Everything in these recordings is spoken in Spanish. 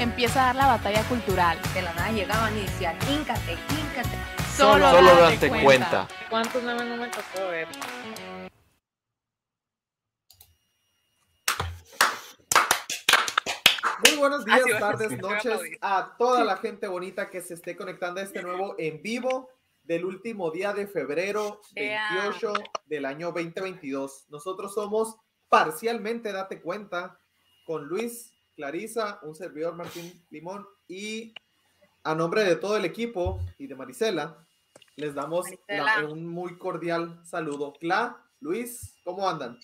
Empieza a dar la batalla cultural. De la nada llegaban y decían, híncate, híncate. Solo, Solo date date cuenta. cuenta. ¿Cuántos memes no me tocó ver? Muy buenos días, tardes, noches a toda la gente bonita que se esté conectando a este nuevo en vivo del último día de febrero Ea. 28 del año 2022. Nosotros somos parcialmente, date cuenta, con Luis, Clarisa, un servidor Martín Limón y a nombre de todo el equipo y de Marisela, les damos la- un muy cordial saludo. Cla, Luis, ¿cómo andan?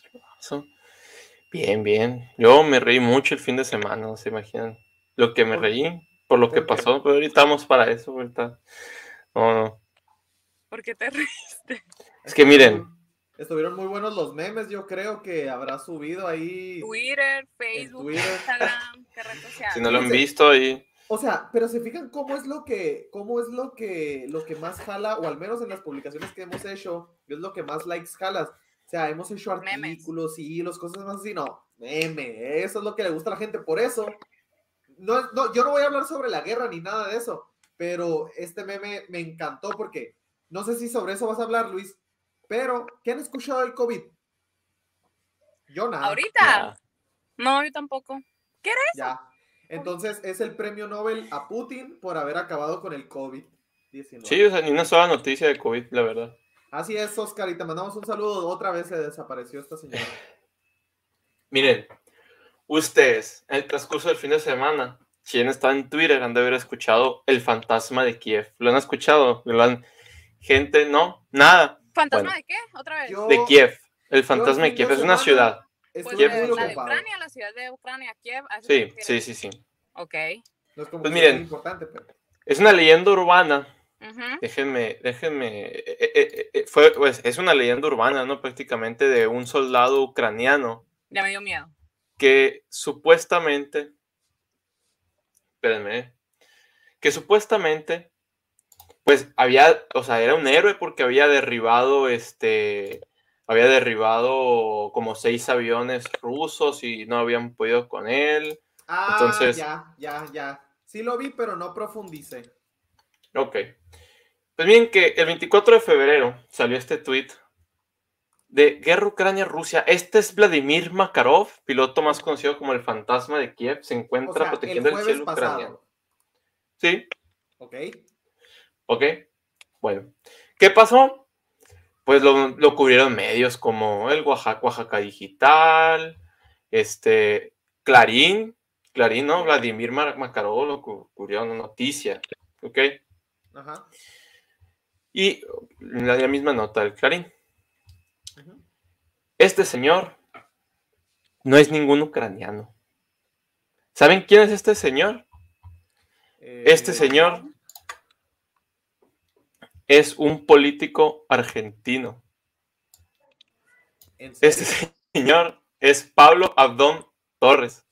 Bien, bien. Yo me reí mucho el fin de semana, no se imaginan. Lo que me ¿Por- reí por lo que pasó, pero ahorita vamos para eso, ahorita. No, no. ¿Por qué te reíste? Es que miren, Estuvieron muy buenos los memes, yo creo que habrá subido ahí. Twitter, Facebook, Twitter. Instagram, qué red social. si no lo han visto ahí, O sea, pero se fijan cómo es lo que, cómo es lo que, lo que más jala, o al menos en las publicaciones que hemos hecho, es lo que más likes jalas. O sea, hemos hecho Memes. artículos y los cosas más así, no, meme, eso es lo que le gusta a la gente, por eso, no, no, yo no voy a hablar sobre la guerra ni nada de eso, pero este meme me encantó porque, no sé si sobre eso vas a hablar, Luis, pero, ¿qué han escuchado del COVID? Yo nada. ¿Ahorita? No, yo tampoco. Ya. Entonces es el premio Nobel a Putin por haber acabado con el COVID-19. Sí, o sea, ni una sola noticia de COVID, la verdad. Así es, Oscar, y te mandamos un saludo. Otra vez se desapareció esta señora. Miren, ustedes, en el transcurso del fin de semana, han estado en Twitter, han de haber escuchado el fantasma de Kiev. ¿Lo han escuchado? ¿Lo han... Gente, no, nada. ¿Fantasma Bueno. de qué? ¿Otra vez? Yo De Kiev. El fantasma de Kiev es una ciudad. Pues Kiev de, la de. Ucrania, la ciudad de Ucrania, Kiev. ¿a eso te Sí, sí, sí, sí. Ok. No es como Pues miren. muy importante, pero. Es una leyenda urbana. Déjenme, déjenme. eh, eh, eh, fue, pues, es una leyenda urbana, ¿no? Prácticamente de un soldado ucraniano Ya me dio miedo. que supuestamente. Espérenme. Que supuestamente. Pues había. O sea, era un héroe porque había derribado este. Había derribado como seis aviones rusos y no habían podido con él. Ah, Entonces- ya, ya, ya. Sí lo vi, pero no profundicé. Ok. Pues miren que el 24 de febrero salió este tweet de Guerra Ucrania-Rusia. Este es Vladimir Makarov, piloto más conocido como el fantasma de Kiev. Se O encuentra sea, protegiendo el, cielo ucraniano. Sí, ¿Ok? Ok. Bueno, ¿qué pasó? Pues lo, lo cubrieron medios como el Oaxaca, Oaxaca Digital, este, Clarín, Clarín, ¿no? Vladimir Makarov lo cu- cubrió una noticia, ¿ok? Ajá. Y la, la misma nota del Clarín. Este señor no es ningún ucraniano. ¿Saben quién es este señor? Este Eh, señor es un político argentino. Este señor es Pablo Abdón Torres.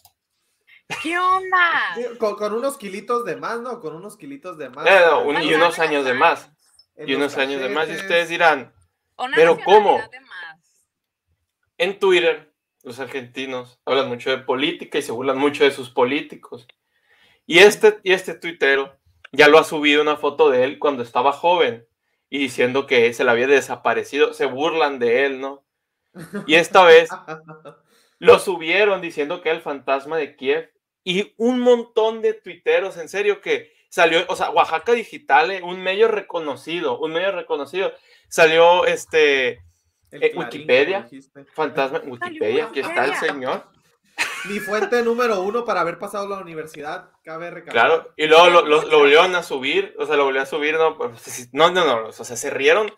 ¿Qué onda? Con, con unos kilitos de más, ¿no? Con unos kilitos de más. No, un- y unos años de más Y unos años de más. Y ustedes dirán, Una ¿Pero cómo? en Twitter, los argentinos hablan mucho de política y se burlan mucho de sus políticos. Y este, y este tuitero ya lo ha subido una foto de él cuando estaba joven y diciendo que se le había desaparecido. Se burlan de él, ¿no? Y esta vez lo subieron diciendo que era el fantasma de Kiev y un montón de tuiteros, en serio, que salió, o sea, Oaxaca Digital, eh, un medio reconocido, un medio reconocido, salió este Eh, Wikipedia. fantasma Wikipedia, aquí está el señor. Mi fuente número uno para haber pasado la universidad, cabe recalcar. Claro, y luego lo, lo- lo volvieron a subir, o sea, lo volvieron a subir, no, pues, no, no, no, o sea, se rieron,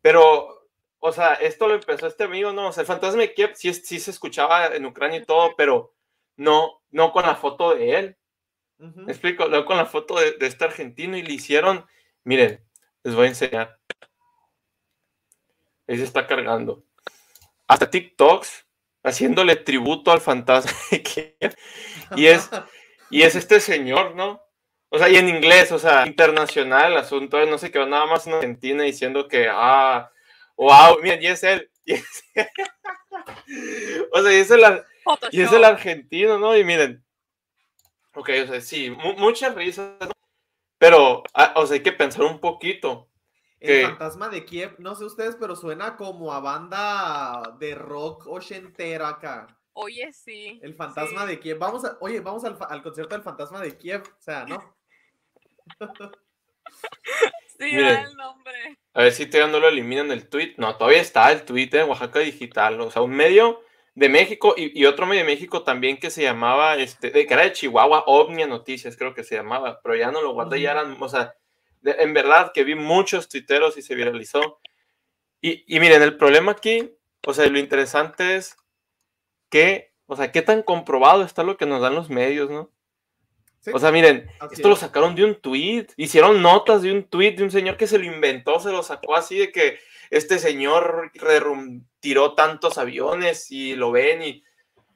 pero, o sea, esto lo empezó este amigo, no, o sea, el fantasma de Kiev sí, se escuchaba en Ucrania y todo, pero no, no con la foto de él. Me explico, luego con la foto de, de este argentino y le hicieron, miren, les voy a enseñar. Ahí se está cargando. Hasta TikToks haciéndole tributo al fantasma. Y es, y es este señor, ¿no? O sea, y en inglés, o sea, internacional el asunto, no se quedó nada más en Argentina diciendo que, ah, wow, miren, y es él. y es- o sea, y es el, y es el argentino, ¿no? Y miren, ok, o sea, sí, mu- muchas risas, ¿no? pero, ah, o sea, hay que pensar un poquito. El fantasma de Kiev, no sé ustedes, pero suena como a banda de rock ochentera acá. Oye, sí. El fantasma sí. de Kiev. Vamos a, oye, vamos al, concierto del fantasma de Kiev. O sea, ¿no? Sí, Miren. da el nombre. A ver si todavía no lo eliminan el tweet. No, todavía está el tweet de Oaxaca Digital. O sea, un medio de México y, y otro medio de México también que se llamaba, este, de, que era de Chihuahua, Omnia Noticias, creo que se llamaba, pero ya no lo guardé, ya eran, o sea, de- en verdad que vi muchos tuiteros y se viralizó. Y, y miren, el problema aquí, o sea, lo interesante es que, o sea, qué tan comprobado está lo que nos dan los medios, ¿no? Sí, O sea, miren, así esto lo sacaron de un tweet. Hicieron notas de un tweet de un señor que se lo inventó, se lo sacó así de que este señor rerum- tiró tantos aviones y lo ven y.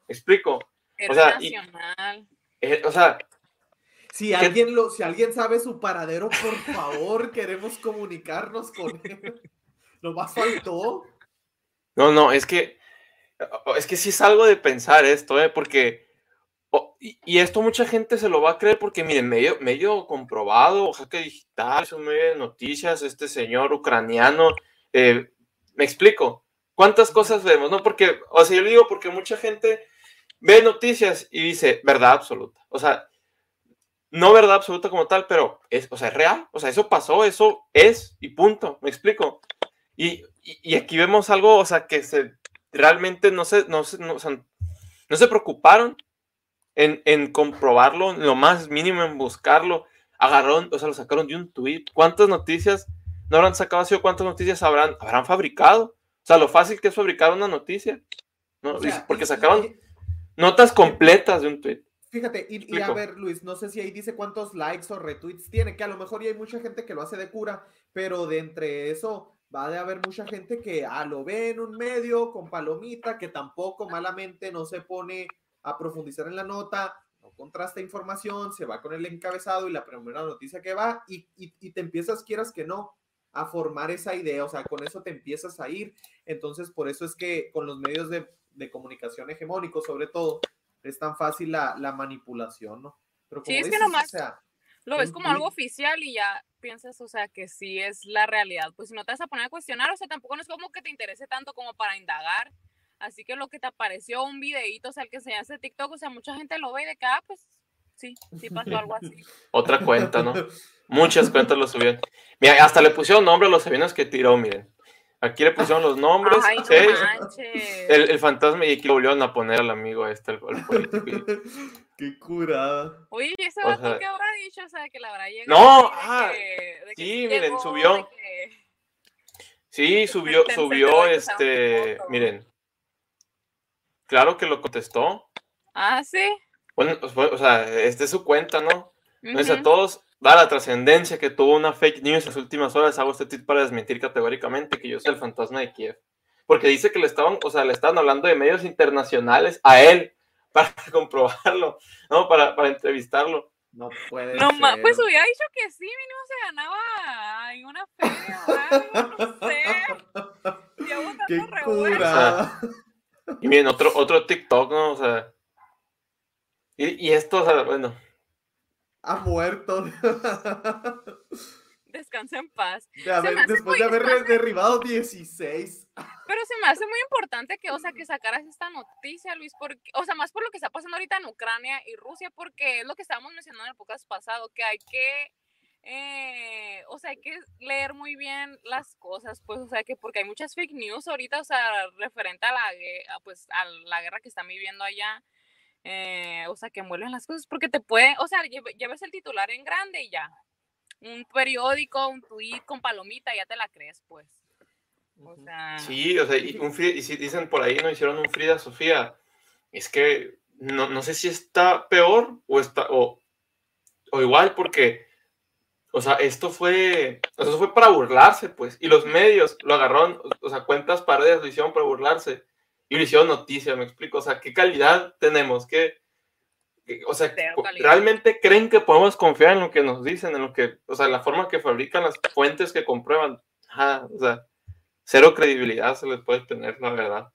¿Me explico? Era sea, y- nacional. Eh, o sea, Si alguien, lo, si alguien sabe su paradero, por favor, queremos comunicarnos con él. Lo más faltó. no, no, es que. Es que sí es algo de pensar esto, ¿eh? Porque. y, y esto mucha gente se lo va a creer porque, miren, medio, medio comprobado, Oaxaca Digital, es un medio de noticias, este señor ucraniano, eh, me explico, ¿cuántas cosas vemos? No, porque, o sea, yo le digo porque mucha gente ve noticias y dice verdad absoluta, o sea, no verdad absoluta como tal, pero es, o sea, es real, o sea, eso pasó, eso es y punto, me explico. Y, y, y aquí vemos algo, o sea, que se realmente no se, no se, no, o sea, no se preocuparon en, en comprobarlo, en lo más mínimo en buscarlo. Agarraron, o sea, lo sacaron de un tweet. ¿Cuántas noticias no habrán sacado así o cuántas noticias habrán, habrán fabricado? O sea, lo fácil que es fabricar una noticia. ¿no? O sea, Porque sacaron notas completas de un tweet. Fíjate, y, y a ver, Luis, no sé si ahí dice cuántos likes o retweets tiene, que a lo mejor ya hay mucha gente que lo hace de cura, pero de entre eso va a haber mucha gente que ah, lo ve en un medio con palomita, que tampoco malamente no se pone a profundizar en la nota, no contrasta información, se va con el encabezado y la primera noticia que va, y, y, y te empiezas, quieras que no, a formar esa idea, o sea, con eso te empiezas a ir. Entonces, por eso es que con los medios de, de comunicación hegemónicos, sobre todo, es tan fácil la, la manipulación, ¿no? Pero Sí, es que nomás- o sea, Lo ves como algo oficial y ya piensas, o sea, que sí es la realidad. Pues si no te vas a poner a cuestionar, o sea, tampoco no es como que te interese tanto como para indagar. Así que lo que te apareció, un videíto, o sea, el que enseñaste de TikTok, o sea, mucha gente lo ve y de que, ah, pues sí, sí pasó algo así. Otra cuenta, ¿no? Muchas cuentas lo subieron. Mira, hasta le pusieron nombre a los aviones que tiró, miren. Aquí le pusieron los nombres, Ay, seis, el, el fantasma y aquí lo volvieron a poner al amigo este, el, el político. Qué curada. Oye, ¿y ese vato sea- qué habrá dicho? O sea, que le habrá llegado. No, ah, que- de que sí, miren, llegó, subió. que- Sí, subió, que subió que este, miren. Claro que lo contestó. Ah, sí. Bueno, pues, o sea, esta es su cuenta, ¿no? No es a todos, da la trascendencia que tuvo una fake news en las últimas horas. Hago este tweet para desmentir categóricamente que yo soy el fantasma de Kiev. Porque dice que le estaban, o sea, le estaban hablando de medios internacionales a él para comprobarlo, ¿no? Para, para entrevistarlo. No puede No, ser. pues hubiera dicho que sí, mínimo se ganaba en una feria algo, no sé. Ya Qué curada. Y miren, otro, otro TikTok, ¿no? O sea. Y, y esto, o sea, bueno. Ha muerto. Descansa en paz. De haber- después de haber derribado 16. Pero se me hace muy importante que, o sea, que sacaras esta noticia, Luis, porque, o sea, más por lo que está pasando ahorita en Ucrania y Rusia, porque es lo que estábamos mencionando en el podcast pasado, que hay que, eh, o sea, hay que leer muy bien las cosas, pues, o sea, que porque hay muchas fake news ahorita, o sea, referente a la, pues, a la guerra que están viviendo allá, eh, o sea, que envuelven las cosas, porque te puede, o sea, lleve- lleves el titular en grande y ya. Un periódico, un tweet con palomita, ya te la crees, pues. O sea, Sí, o sea, y, un y si dicen por ahí, no hicieron un Frida Sofía. Es que no, no sé si está peor o está. O, o igual porque, o sea, esto fue, o sea, eso fue para burlarse, pues, y los medios lo agarraron, o sea, cuentas paredes lo hicieron para burlarse y lo hicieron noticia, me explico, o sea, ¿qué calidad tenemos? ¿Qué, qué- o sea. ¿realmente creen que podemos confiar en lo que nos dicen, en lo que, o sea, la forma que fabrican las fuentes que comprueban? Ajá, o sea, cero credibilidad se les puede tener, la verdad.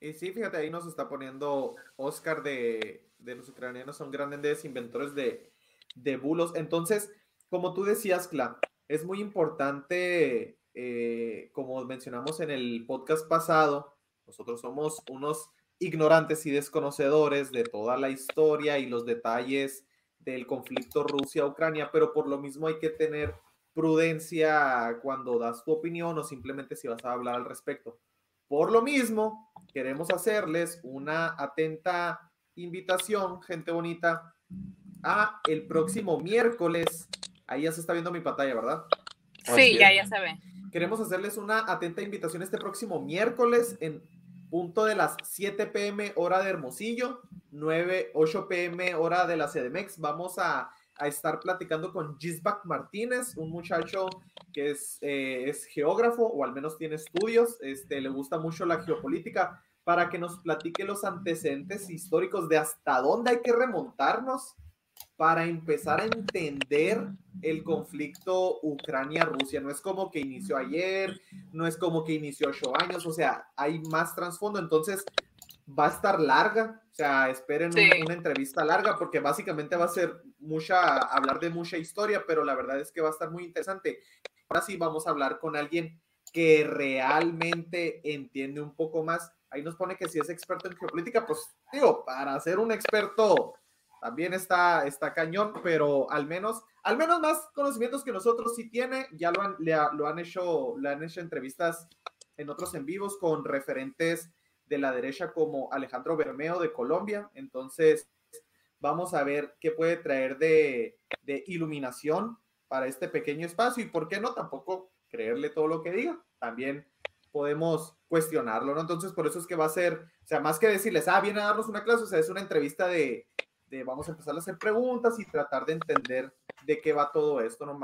Y sí, fíjate, ahí nos está poniendo Oscar de, de los ucranianos son grandes inventores de, de bulos. Entonces, como tú decías, Cla, es muy importante, eh, como mencionamos en el podcast pasado, nosotros somos unos ignorantes y desconocedores de toda la historia y los detalles del conflicto Rusia-Ucrania, pero por lo mismo hay que tener prudencia cuando das tu opinión o simplemente si vas a hablar al respecto. Por lo mismo, queremos hacerles una atenta invitación, gente bonita, a el próximo miércoles. Ahí ya se está viendo mi pantalla, ¿verdad? Así Sí, ya, ya se ve. Queremos hacerles una atenta invitación este próximo miércoles en punto de las 7 pm hora de Hermosillo, 9, 8 pm hora de la CDMX. Vamos a, a estar platicando con Gisbach Martínez, un muchacho que es, eh, es geógrafo o al menos tiene estudios, este, le gusta mucho la geopolítica, para que nos platique los antecedentes históricos de hasta dónde hay que remontarnos para empezar a entender el conflicto Ucrania-Rusia. No es como que inició ayer, no es como que inició ocho años, o sea, hay más trasfondo, entonces va a estar larga, o sea, esperen un- Sí. una entrevista larga porque básicamente va a ser mucha, hablar de mucha historia, pero la verdad es que va a estar muy interesante. Ahora sí vamos a hablar con alguien que realmente entiende un poco más. Ahí nos pone que si es experto en geopolítica, pues digo, para ser un experto también está, está cañón, pero al menos, al menos más conocimientos que nosotros sí tiene, ya lo han, lo han hecho, le han hecho entrevistas en otros en vivos con referentes de la derecha como Alejandro Bermeo de Colombia, entonces vamos a ver qué puede traer de, de iluminación para este pequeño espacio y por qué no tampoco creerle todo lo que diga, también podemos cuestionarlo, ¿no? Entonces por eso es que va a ser, o sea, más que decirles, ah, viene a darnos una clase, o sea, es una entrevista de, de vamos a empezar a hacer preguntas y tratar de entender de qué va todo esto, ¿no?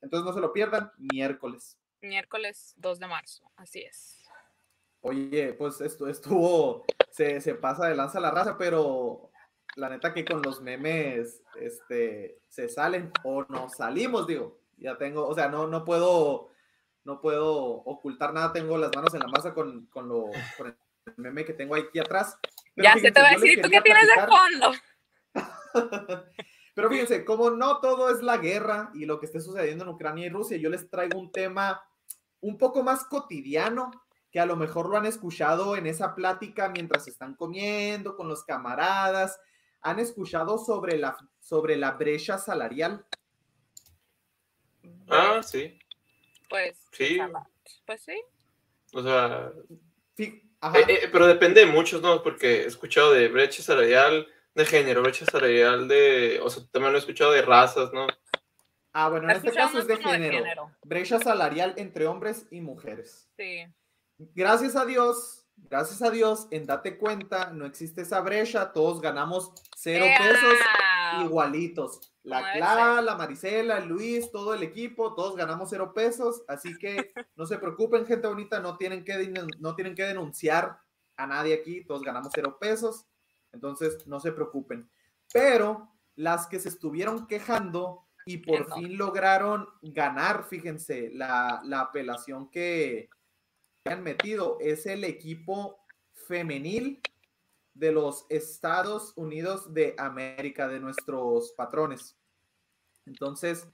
Entonces no se lo pierdan, miércoles. Miércoles 2 de marzo, así es. Oye, pues esto estuvo, se, se pasa de lanza la raza, pero la neta que con los memes, este, se salen o nos salimos, digo, ya tengo, o sea, no, no puedo, no puedo ocultar nada, tengo las manos en la masa con, con lo, con el meme que tengo aquí atrás. Pero ya se te va a decir, ¿tú qué tienes de fondo? Pero fíjense, como no todo es la guerra y lo que esté sucediendo en Ucrania y Rusia, yo les traigo un tema un poco más cotidiano, que a lo mejor lo han escuchado en esa plática mientras están comiendo con los camaradas. ¿Han escuchado sobre la, sobre la brecha salarial? Ah, sí. Pues, Sí. pues sí. O sea, eh, eh, pero depende de muchos, ¿no? Porque he escuchado de brecha salarial de género, brecha salarial de, o sea, también lo he escuchado de razas, ¿no? ah, bueno, en este caso es de género. Brecha salarial entre hombres y mujeres. Sí. Gracias a Dios, gracias a Dios, en Date Cuenta no existe esa brecha, todos ganamos cero ¡Ea! pesos igualitos. La Clara, la Marisela, el Luis, todo el equipo, todos ganamos cero pesos, así que no se preocupen, gente bonita, no tienen que, no tienen que denunciar a nadie aquí, todos ganamos cero pesos, entonces no se preocupen. Pero las que se estuvieron quejando y por fin lograron ganar, fíjense, la, la apelación que han metido es el equipo femenil de los Estados Unidos de América, de nuestros patrones. Entonces,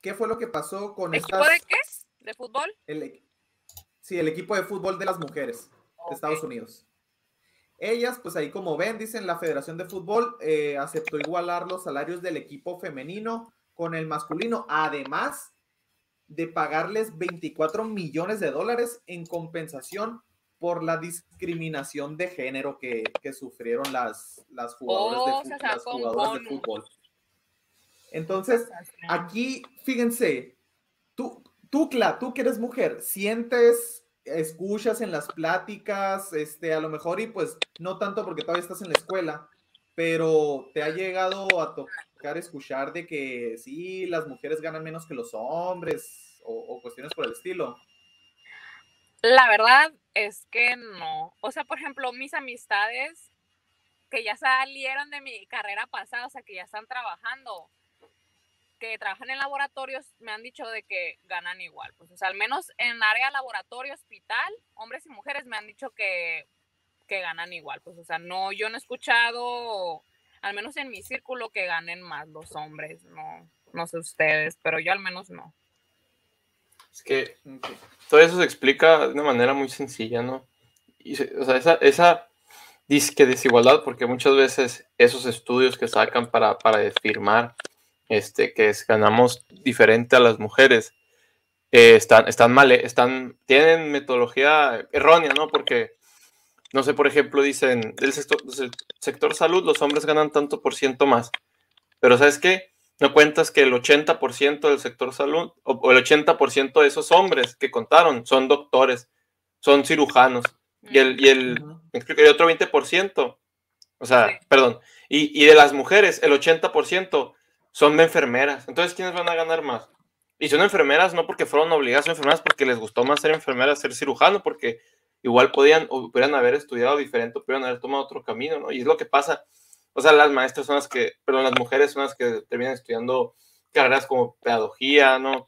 ¿qué fue lo que pasó con ¿Equipo estas? de qué? ¿De fútbol? el equ- sí, el equipo de fútbol de las mujeres de. Estados Unidos. Ellas, pues ahí como ven, dicen la Federación de Fútbol eh, aceptó igualar los salarios del equipo femenino con el masculino, además de pagarles 24 millones de dólares en compensación por la discriminación de género que, que sufrieron las, las jugadoras, Oh, de, las jugadoras bono. fútbol. Entonces, Aquí, fíjense, tú, tú, Cla, tú que eres mujer, sientes, escuchas en las pláticas, este, a lo mejor, y pues no tanto porque todavía estás en la escuela, pero ¿te ha llegado a tocar escuchar de que sí, las mujeres ganan menos que los hombres o, o cuestiones por el estilo? La verdad es que no. O sea, por ejemplo, mis amistades que ya salieron de mi carrera pasada, o sea, que ya están trabajando, que trabajan en laboratorios, me han dicho de que ganan igual. Pues, o sea, al menos en área laboratorio, hospital, hombres y mujeres me han dicho que, que ganan igual. Pues, o sea, no, yo no he escuchado, al menos en mi círculo, que ganen más los hombres. No, no sé ustedes, pero yo al menos no. Es que todo eso se explica de una manera muy sencilla, ¿no? O sea, esa, esa disque desigualdad, porque muchas veces esos estudios que sacan para, para afirmar este, que es- ganamos diferente a las mujeres, eh, están, están mal, están, tienen metodología errónea, ¿no? Porque, no sé, por ejemplo, dicen, del sector, del sector salud los hombres ganan tanto por ciento más, pero ¿sabes qué? No cuentas que el 80% del sector salud, o, o el 80% de esos hombres que contaron son doctores, son cirujanos, y el, y el, me explico, el otro 20%, o sea, Sí. perdón, y, y de las mujeres, el 80% son enfermeras. Entonces, ¿quiénes van a ganar más? Y son enfermeras no porque fueron obligadas, son enfermeras porque les gustó más ser enfermeras, ser cirujano, porque igual podían, o pudieran haber estudiado diferente, o pudieran haber tomado otro camino, ¿no? Y es lo que pasa. O sea, las maestras son las que, perdón, las mujeres son las que terminan estudiando carreras como pedagogía, ¿no?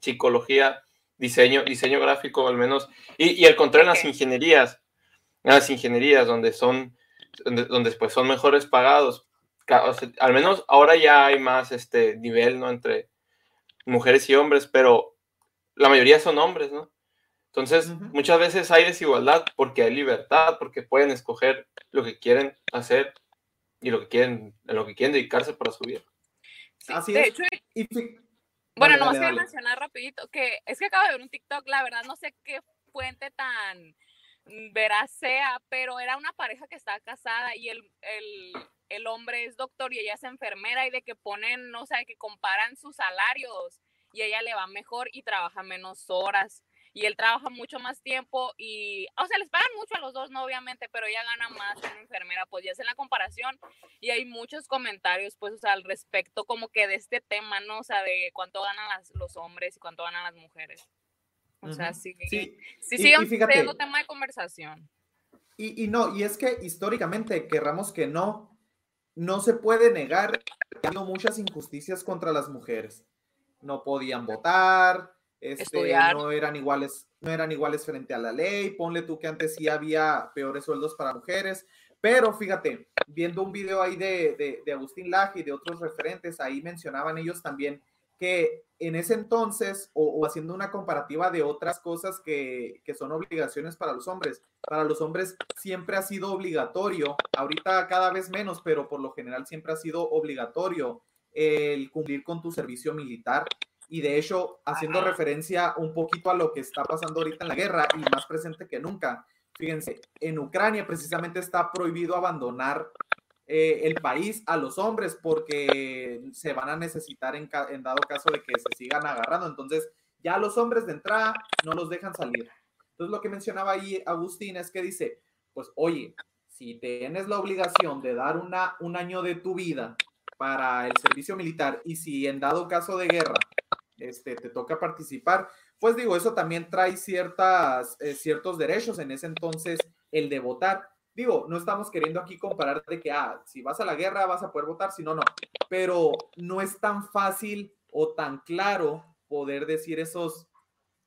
Psicología, diseño, diseño gráfico al menos. Y, y al contrario, en las ingenierías, en las ingenierías donde son, donde, donde pues son mejores pagados, o sea, al menos ahora ya hay más este nivel, ¿no? Entre mujeres y hombres, pero la mayoría son hombres, ¿no? Entonces, muchas veces hay desigualdad porque hay libertad, porque pueden escoger lo que quieren hacer y lo que quieren, en lo que quieren dedicarse para su vida. Sí, Así de es. hecho, Y Bueno, Dale, nomás dale, quiero dale. mencionar rapidito que es que acabo de ver un TikTok, la verdad no sé qué fuente tan mm, veraz sea, pero era una pareja que estaba casada y el, el, el hombre es doctor y ella es enfermera y de que ponen, no sé, que comparan sus salarios y ella le va mejor y trabaja menos horas y él trabaja mucho más tiempo y, o sea, les pagan mucho a los dos, no obviamente, pero ella gana más como enfermera, pues ya hacen la comparación y hay muchos comentarios, pues, o sea, al respecto como que de este tema, ¿no? O sea, de cuánto ganan las- los hombres y cuánto ganan las mujeres. O sea, sí, Sí, sí, y- y siguen fíjate- siendo tema de conversación. Y, y no, y es que históricamente, querramos que no, no se puede negar que ha habido muchas injusticias contra las mujeres. No podían votar, este, no eran iguales, no eran iguales frente a la ley. Ponle tú que antes sí había peores sueldos para mujeres. Pero fíjate, viendo un video ahí de, de, de Agustín Laje y de otros referentes, ahí mencionaban ellos también que en ese entonces, o, o haciendo una comparativa de otras cosas que, que son obligaciones para los hombres, para los hombres siempre ha sido obligatorio, ahorita cada vez menos, pero por lo general siempre ha sido obligatorio el cumplir con tu servicio militar. Y de hecho, haciendo Ajá. referencia un poquito a lo que está pasando ahorita en la guerra y más presente que nunca, fíjense, en Ucrania precisamente está prohibido abandonar eh, el país a los hombres porque se van a necesitar en, dado caso de que se sigan agarrando. Entonces, ya los hombres de entrada no los dejan salir. Entonces, lo que mencionaba ahí Agustín es que dice, pues, oye, si tienes la obligación de dar una, un año de tu vida para el servicio militar y si en dado caso de guerra este, te toca participar, pues digo, eso también trae ciertas, eh, ciertos derechos en ese entonces, el de votar. Digo, no estamos queriendo aquí comparar de que, ah, si vas a la guerra vas a poder votar, si no, no. Pero no es tan fácil o tan claro poder decir esos,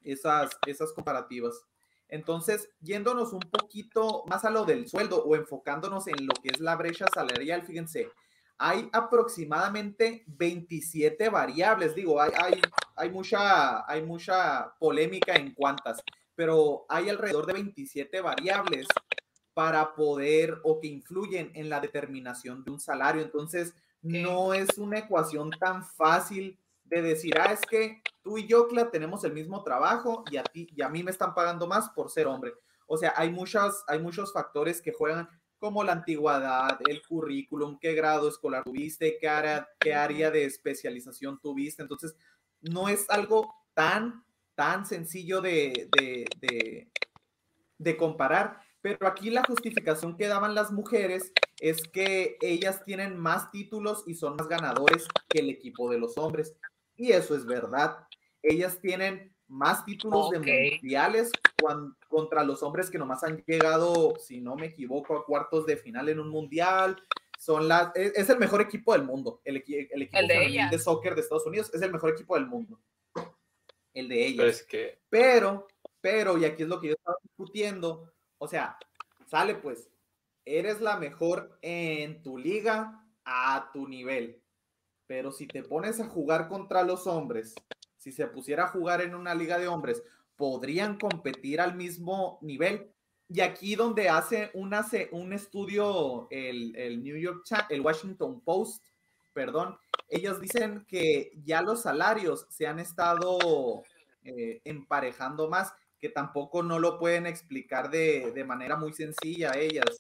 esas, esas comparativas. Entonces, yéndonos un poquito más a lo del sueldo o enfocándonos en lo que es la brecha salarial, fíjense, hay aproximadamente 27 variables. Digo, hay, hay, hay, mucha, hay mucha polémica en cuántas, pero hay alrededor de 27 variables para poder o que influyen en la determinación de un salario. Entonces, no es una ecuación tan fácil de decir, ah, es que tú y yo, Cla, tenemos el mismo trabajo y a ti y a mí me están pagando más por ser hombre. O sea, hay muchos, hay muchos factores que juegan como la antigüedad, el currículum, qué grado escolar tuviste, qué área, qué área de especialización tuviste. Entonces, no es algo tan, tan sencillo de, de, de, de comparar, pero aquí la justificación que daban las mujeres es que ellas tienen más títulos y son más ganadores que el equipo de los hombres. Y eso es verdad. Ellas tienen más títulos de mundiales cuan- contra los hombres que nomás han llegado, si no me equivoco, a cuartos de final en un mundial. Son las, es, es el mejor equipo del mundo. El, el equipo El de de soccer de Estados Unidos es el mejor equipo del mundo. El de ellas. Pero es que Pero, pero, y aquí es lo que yo estaba discutiendo, o sea, sale pues, eres la mejor en tu liga a tu nivel. Pero si te pones a jugar contra los hombres, si se pusiera a jugar en una liga de hombres, podrían competir al mismo nivel. Y aquí donde hace un, hace un estudio el, el New York, el Washington Post, perdón, ellos dicen que ya los salarios se han estado eh, emparejando más, que tampoco no lo pueden explicar de, de manera muy sencilla ellas.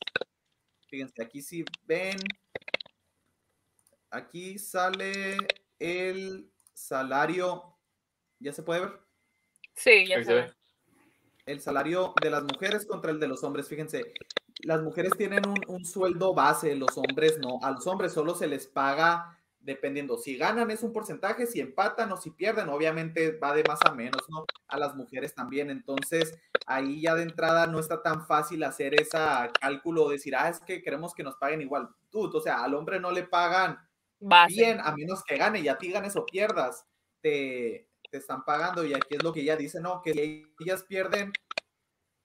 Fíjense, aquí si ven, aquí sale el salario, ¿ya se puede ver? Sí, ya se ve. ve. El salario de las mujeres contra el de los hombres. Fíjense, las mujeres tienen un, un sueldo base, los hombres no. A los hombres solo se les paga dependiendo. Si ganan es un porcentaje, si empatan o si pierden, obviamente va de más a menos, ¿no? A las mujeres también. Entonces, ahí ya de entrada no está tan fácil hacer ese cálculo, decir, ah, es que queremos que nos paguen igual. Tú, o sea, al hombre no le pagan Base. bien, a menos que gane, y a ti ganes o pierdas, te, te están pagando. Y aquí es lo que ella dice, no, que si ellas pierden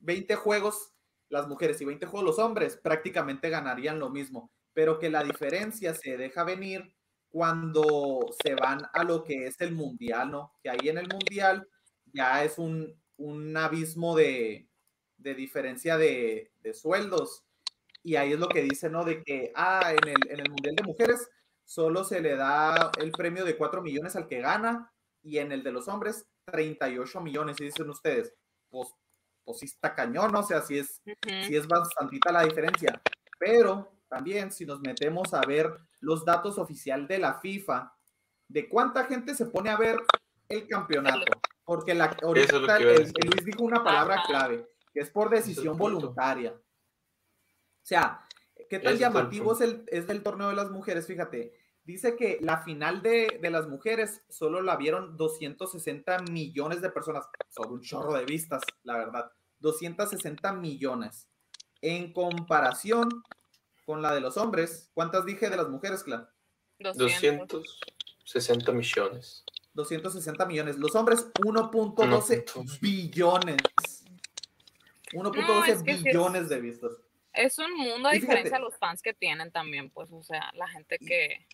20 juegos, las mujeres, y 20 juegos los hombres, prácticamente ganarían lo mismo. Pero que la diferencia se deja venir cuando se van a lo que es el mundial, ¿no? Que ahí en el mundial ya es un, un abismo de, de diferencia de, de sueldos. Y ahí es lo que dice, ¿no? De que, ah, en el, en el mundial de mujeres solo se le da el premio de 4 millones al que gana y en el de los hombres 38 millones. Y dicen ustedes, pues, pues sí está cañón, ¿no? O sea, sí es, Ujú. sí es bastantita la diferencia. Pero también si nos metemos a ver los datos oficial de la FIFA, de cuánta gente se pone a ver el campeonato. Porque la, ahorita es el- Luis dijo una palabra clave, que es por decisión punto. voluntaria. O sea, ¿qué tan es llamativo es el, es del torneo de las mujeres? Fíjate, dice que la final de, de las mujeres solo la vieron 260 millones de personas, sobre un chorro de vistas, la verdad. 260 millones. En comparación con la de los hombres, ¿cuántas dije de las mujeres, Cla? 200. 260 millones. 260 millones. Los hombres, 1.12 1.12. billones. 1.12 No, es que es- billones de vistas. Es un mundo a diferencia fíjate- de los fans que tienen también, pues, o sea, la gente que...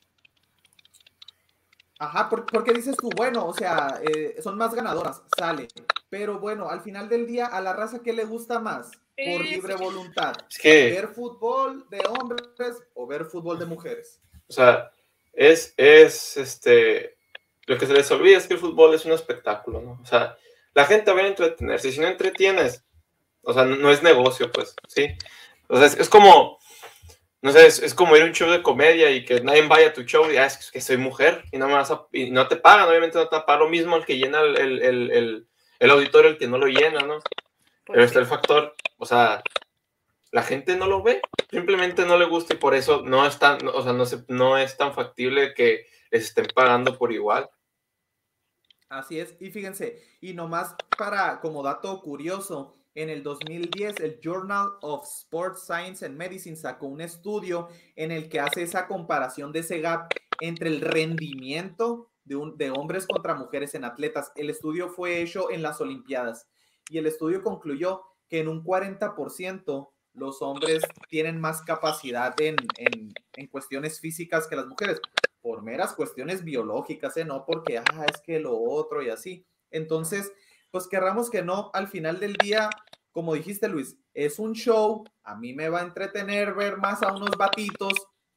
Ajá, ¿por, por qué dices tú? Bueno, o sea, eh, son más ganadoras, sale. Pero bueno, al final del día, a la raza, ¿qué le gusta más? Por libre voluntad. Es que, ¿Ver fútbol de hombres o ver fútbol de mujeres? o sea, es, es este. Lo que se les olvida es que el fútbol es un espectáculo, ¿no? O sea, la gente va a entretenerse. Si no entretienes, o sea, no, no es negocio, pues, ¿sí? O sea, es, es como, no sé, es, es como ir a un show de comedia y que nadie vaya a tu show y ah, es que soy mujer y no me vas a, y no te pagan, obviamente no te pagar lo mismo el que llena el, el, el, el- auditorio, el que no lo llena, ¿no? pues, Pero sí. está el factor, o sea, la gente no lo ve, simplemente no le gusta y por eso no es tan, o sea, no, se, no es tan factible que les estén pagando por igual. Así es, y fíjense, y nomás para como dato curioso, en el 2010 el Journal of Sports Science and Medicine sacó un estudio en el que hace esa comparación de ese gap entre el rendimiento de, hombres contra mujeres en atletas. El estudio fue hecho en las Olimpiadas y el estudio concluyó que en un 40% los hombres tienen más capacidad en, en, cuestiones físicas que las mujeres por meras cuestiones biológicas, ¿eh? no porque, ah, es que lo otro y así. Entonces, pues querramos que no, al final del día, como dijiste Luis, es un show, a mí me va a entretener ver más a unos batitos,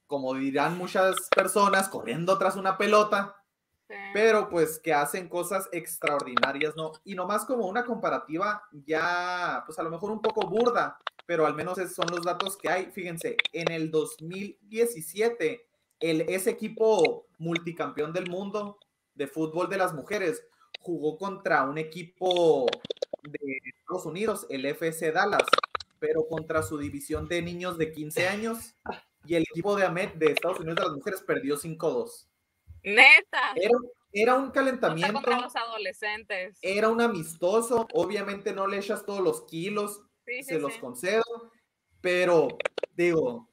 como dirán muchas personas, corriendo tras una pelota. Pero pues que hacen cosas extraordinarias, ¿no? Y nomás como una comparativa ya, pues a lo mejor un poco burda, pero al menos son los datos que hay. Fíjense, en el 2017, el, ese equipo multicampeón del mundo de fútbol de las mujeres jugó contra un equipo de Estados Unidos, el FC Dallas, pero contra su división de niños de 15 años y el equipo de AMET de Estados Unidos de las mujeres perdió 5-2. Neta. Era, era un O sea, calentamiento, contra los adolescentes. era un amistoso, obviamente no le echas todos los kilos, Sí, sí, se los sí. concedo, pero digo,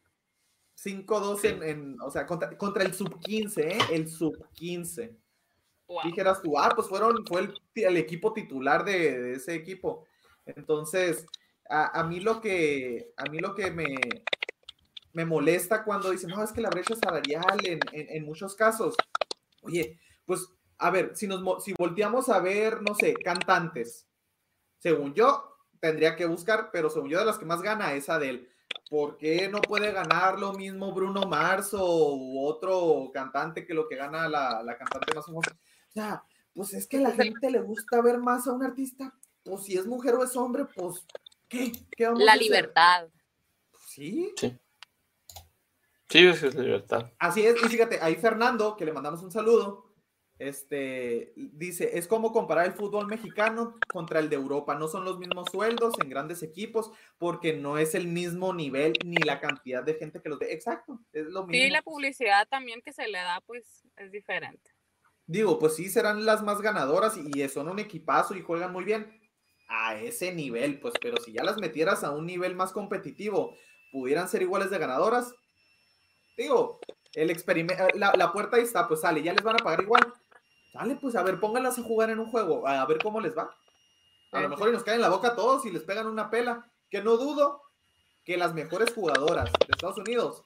5-2 en, en- o sea, contra, contra el sub 15, ¿eh? El sub 15. Wow. Dijeras tú, ah, pues fueron, fue el, el equipo titular de, de ese equipo. Entonces, a, a mí lo que, a mí lo que me, me molesta cuando dicen, no, es que la brecha salarial en, en, en muchos casos. Oye, pues, a ver, si nos si volteamos a ver, no sé, cantantes, según yo, tendría que buscar, pero según yo, de las que más gana es Adele. ¿Por qué no puede ganar lo mismo Bruno Mars o u otro cantante que lo que gana la, la cantante más famosa? O sea, pues es que a la gente le gusta ver más a un artista. Pues si es mujer o es hombre, pues, ¿qué? ¿Qué vamos a La hacer? libertad. Sí, Sí, es es libertad. Así es, y fíjate, ahí Fernando, que le mandamos un saludo, este, dice, es como comparar el fútbol mexicano contra el de Europa, no son los mismos sueldos en grandes equipos, porque no es el mismo nivel ni la cantidad de gente que los ve. Exacto, es lo mismo. Sí, la publicidad también que se le da, pues, es diferente. Digo, pues sí, serán las más ganadoras y, y son un equipazo y juegan muy bien a ese nivel, pues, pero si ya las metieras a un nivel más competitivo, pudieran ser iguales de ganadoras. Digo, el experimento, la, la puerta ahí está, pues sale, ya les van a pagar igual. Sale, pues a ver, pónganlas a jugar en un juego, a ver cómo les va. A lo mejor y nos caen en la boca a todos y les pegan una pela, que no dudo que las mejores jugadoras de Estados Unidos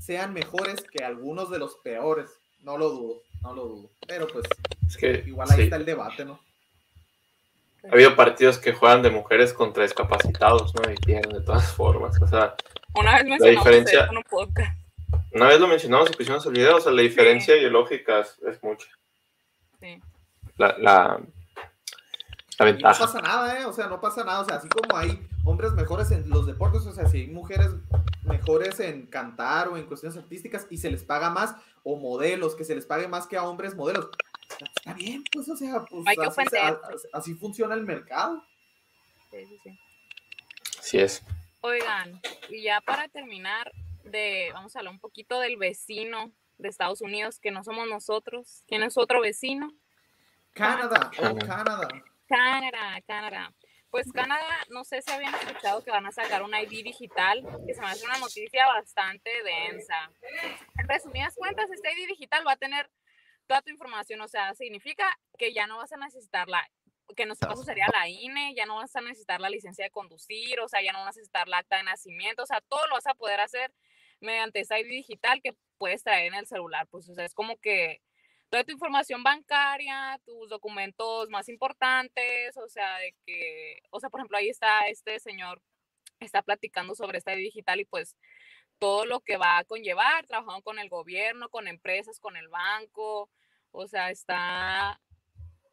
sean mejores que algunos de los peores. No lo dudo, no lo dudo. Pero pues Es que igual ahí sí. está el debate, ¿no? ha habido partidos que juegan de mujeres contra discapacitados, ¿no? Y pierden de todas formas. O sea, Una vez mencionamos diferencia- eso en un podcast. Una vez lo mencionamos y pusimos el video, o sea, la diferencia ideológica es, es mucha. Sí. La, la, la Y no ventaja. pasa nada, ¿eh? O sea, no pasa nada. O sea, así como hay hombres mejores en los deportes, o sea, si hay mujeres mejores en cantar o en cuestiones artísticas y se les paga más, o modelos, que se les pague más que a hombres modelos. Está bien, pues, o sea, pues Hay que así, se- ofender. a- así funciona el mercado. Sí, sí, sí. Así es. Oigan, y ya para terminar, de, vamos a hablar un poquito del vecino de Estados Unidos, que no somos nosotros. ¿Quién es otro vecino? Canadá, oh, Canadá. Canadá. Canadá, Canadá. Pues Canadá, no sé si habían escuchado que van a sacar un ID digital, que se me hace una noticia bastante densa. En resumidas cuentas, este ID digital va a tener toda tu información, o sea, significa que ya no vas a necesitar la, que no sé paso sería la INE, ya no vas a necesitar la licencia de conducir, o sea, ya no vas a necesitar la acta de nacimiento, o sea, todo lo vas a poder hacer mediante ese ID digital que puedes traer en el celular, pues, o sea, es como que toda tu información bancaria, tus documentos más importantes, o sea, de que, o sea, por ejemplo, ahí está este señor, está platicando sobre esta digital y pues todo lo que va a conllevar, trabajando con el gobierno, con empresas, con el banco, o sea, está,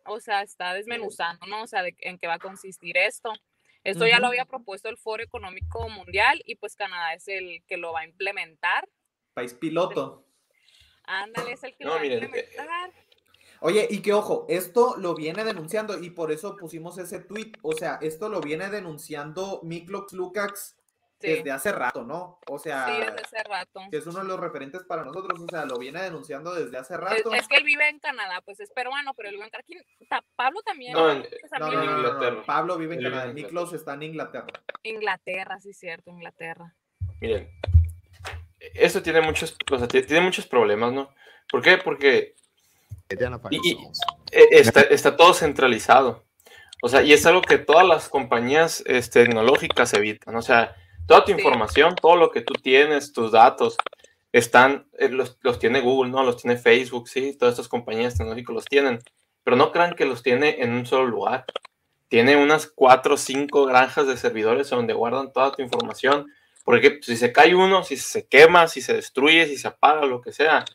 o sea, está desmenuzando, ¿no? O sea, de, en qué va a consistir esto. Esto ya lo había propuesto el Foro Económico Mundial y pues Canadá es el que lo va a implementar. País piloto. Ándale, es el que No, lo va a eh, implementar. Oye, y que ojo, esto lo viene denunciando y por eso pusimos ese tweet. O sea, esto lo viene denunciando Miklox Lukács Sí, desde hace rato, ¿no? O sea, sí, desde hace rato. que es uno de los referentes para nosotros, o sea, lo viene denunciando desde hace rato. es que él vive en Canadá, pues es peruano, pero él vive en Canadá. Pablo también. No, ¿no? en- No, no, no, en no, no, Inglaterra. Pablo vive en Canadá, Miklos está en Inglaterra. Inglaterra, sí, cierto, Inglaterra. Miren, esto tiene muchos, o sea, ti- tiene muchos problemas, ¿no? ¿Por qué? Porque Y- eh, está, está todo centralizado. O sea, y es algo que todas las compañías este, tecnológicas evitan. O sea, toda tu Sí. información, todo lo que tú tienes, tus datos, están, eh, los, los tiene Google, ¿no? Los tiene Facebook, sí, todas estas compañías tecnológicas los tienen. Pero no crean que los tiene en un solo lugar. Tiene unas cuatro o cinco granjas de servidores donde guardan toda tu información. Porque si se cae uno, si se quema, si se destruye, si se apaga, lo que sea,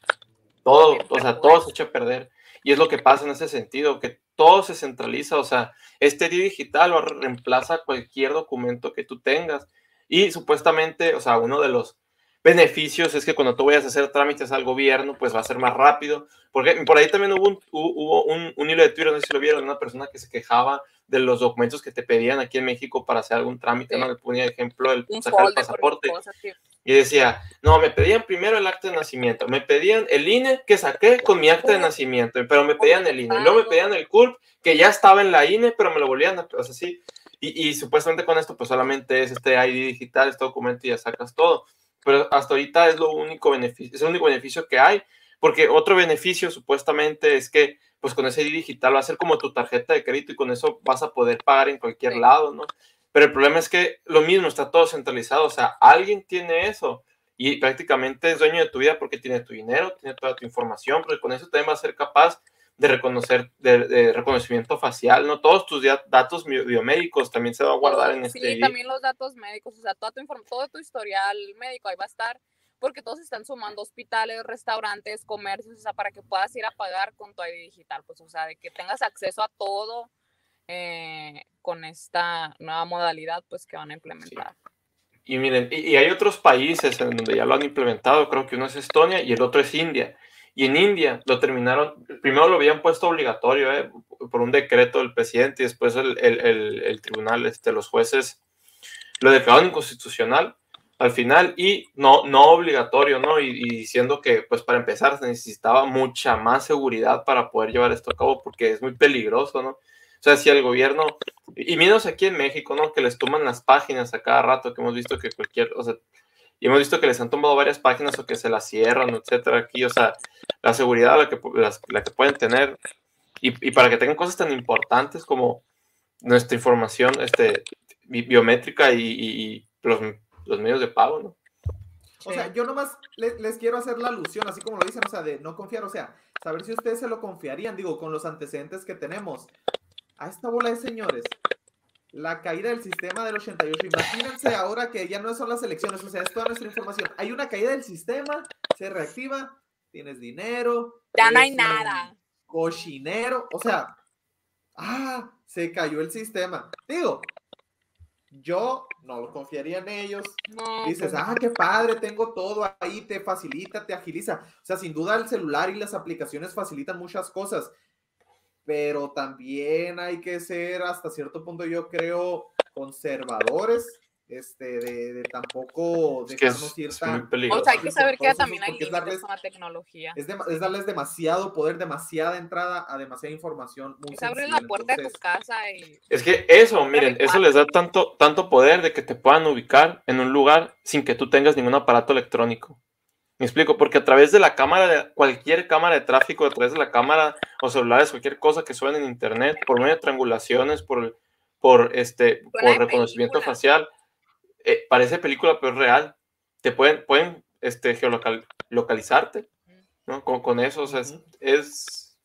todo, o sea, todo se echa a perder. Y es lo que pasa en ese sentido, que todo se centraliza, o sea, este digital lo reemplaza cualquier documento que tú tengas. Y supuestamente, o sea, uno de los beneficios es que cuando tú vayas a hacer trámites al gobierno, pues va a ser más rápido. Porque por ahí también hubo un, hubo un, un hilo de Twitter, no sé si lo vieron, una persona que se quejaba de los documentos que te pedían aquí en México para hacer algún trámite, Sí. ¿no? Le ponía ejemplo el Un sacar el pasaporte. cosas. Y decía, no, me pedían primero el acta de nacimiento, me pedían el INE que saqué con mi acta de nacimiento, pero me pedían el INE, luego me pedían el CURP que ya estaba en la INE, pero me lo volvían a, o sea, sí. Y, y supuestamente con esto, pues solamente es este ID digital, este documento y ya sacas todo. Pero hasta ahorita es lo único beneficio, es el único beneficio que hay, porque otro beneficio supuestamente es que, pues con ese ID digital va a ser como tu tarjeta de crédito y con eso vas a poder pagar en cualquier Sí. lado, ¿no? Pero el problema es que lo mismo está todo centralizado, o sea, alguien tiene eso y prácticamente es dueño de tu vida porque tiene tu dinero, tiene toda tu información, porque con eso también va a ser capaz de reconocer, de, de reconocimiento facial, ¿no? Todos tus datos bio- biomédicos también se van a guardar en Sí, este ID. también los datos médicos, o sea, toda tu todo tu historial médico ahí va a estar, porque todos están sumando hospitales, restaurantes, comercios, o sea, para que puedas ir a pagar con tu ID digital, pues, o sea, de que tengas acceso a todo eh, con esta nueva modalidad, pues, que van a implementar. Y miren, y, y hay otros países en donde ya lo han implementado, creo que uno es Estonia y el otro es India. Y en India lo terminaron, primero lo habían puesto obligatorio ¿eh? por un decreto del presidente y después el, el- tribunal, este, los jueces lo declararon inconstitucional al final y no, no obligatorio, ¿no? Y, y diciendo que, pues para empezar, se necesitaba mucha más seguridad para poder llevar esto a cabo porque es muy peligroso, ¿no? O sea, si el gobierno, y menos aquí en México, ¿no? Que les toman las páginas a cada rato, que hemos visto que cualquier, o sea, y hemos visto que les han tomado varias páginas o que se las cierran, etcétera, aquí, o sea, la seguridad la que, la que pueden tener, y, para que tengan cosas tan importantes como nuestra información este, bi- biométrica y, y- los, medios de pago, ¿no? O sea, yo nomás le- les, quiero hacer la alusión, así como lo dicen, o sea, de no confiar, o sea, saber si ustedes se lo confiarían, digo, con los antecedentes que tenemos. A esta bola de señores, la caída del sistema del 88, imagínense ahora que ya no son las elecciones, o sea, es toda nuestra información. Hay una caída del sistema, se reactiva, tienes dinero. Ya no hay nada. Cochinero, o sea, ah, se cayó el sistema. Digo, yo no confiaría en ellos, No, Dices, ah, qué padre, tengo todo ahí, te facilita, te agiliza. O sea, sin duda el celular y las aplicaciones facilitan muchas cosas, pero también hay que ser hasta cierto punto, yo creo, conservadores, este, de, de tampoco Es que es, dejarnos ir es muy tan... peligroso. o sea, hay que saber que también hay es límites darles- con la tecnología. Es, es darles demasiado poder, demasiada entrada a demasiada información. Muy Es abrir la puerta de tu casa y Es que eso, miren, eso les da tanto, tanto poder de que te puedan ubicar en un lugar sin que tú tengas ningún aparato electrónico. Me explico, porque a través de la cámara, de cualquier cámara de tráfico, a través de la cámara o celulares, cualquier cosa que suene en internet, por medio de triangulaciones, por, por, este, por reconocimiento película. facial, eh, parece película, pero es real. Te pueden, pueden este, geolocal, localizarte, ¿no? Con, con eso, o sea, es, es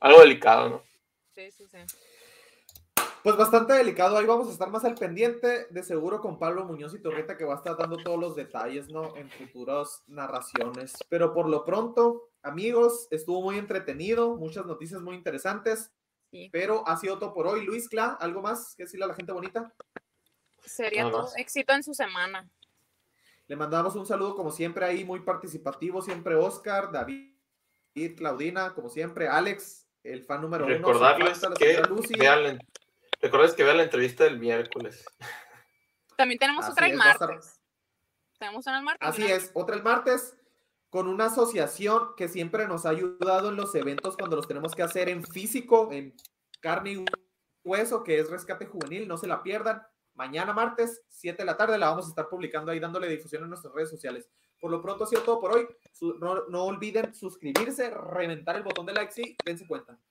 algo delicado, ¿no? sí, sí, sí. Pues bastante delicado, ahí vamos a estar más al pendiente, de seguro con Pablo Muñoz y Torreta que va a estar dando todos los detalles, ¿no? En futuras narraciones. Pero por lo pronto, amigos, estuvo muy entretenido, muchas noticias muy interesantes, Sí. pero ha sido todo por hoy. Luis Cla, ¿algo más que decirle a la gente bonita? Sería todo éxito en su semana. Le mandamos un saludo como siempre ahí, muy participativo, siempre Oscar, David, Claudina, como siempre, Alex, el fan número uno. recordarles que Lucy. vean recordarles que vean la entrevista del miércoles. También tenemos Así otra el estar- martes. Tenemos una el martes. Así una- es, otra el martes con una asociación que siempre nos ha ayudado en los eventos cuando los tenemos que hacer en físico, en carne y hueso, que es Rescate Juvenil, no se la pierdan. Mañana martes, 7 de la tarde, la vamos a estar publicando ahí, dándole difusión en nuestras redes sociales. Por lo pronto ha sido todo por hoy. No, no olviden suscribirse, reventar el botón de like y dense cuenta. Nos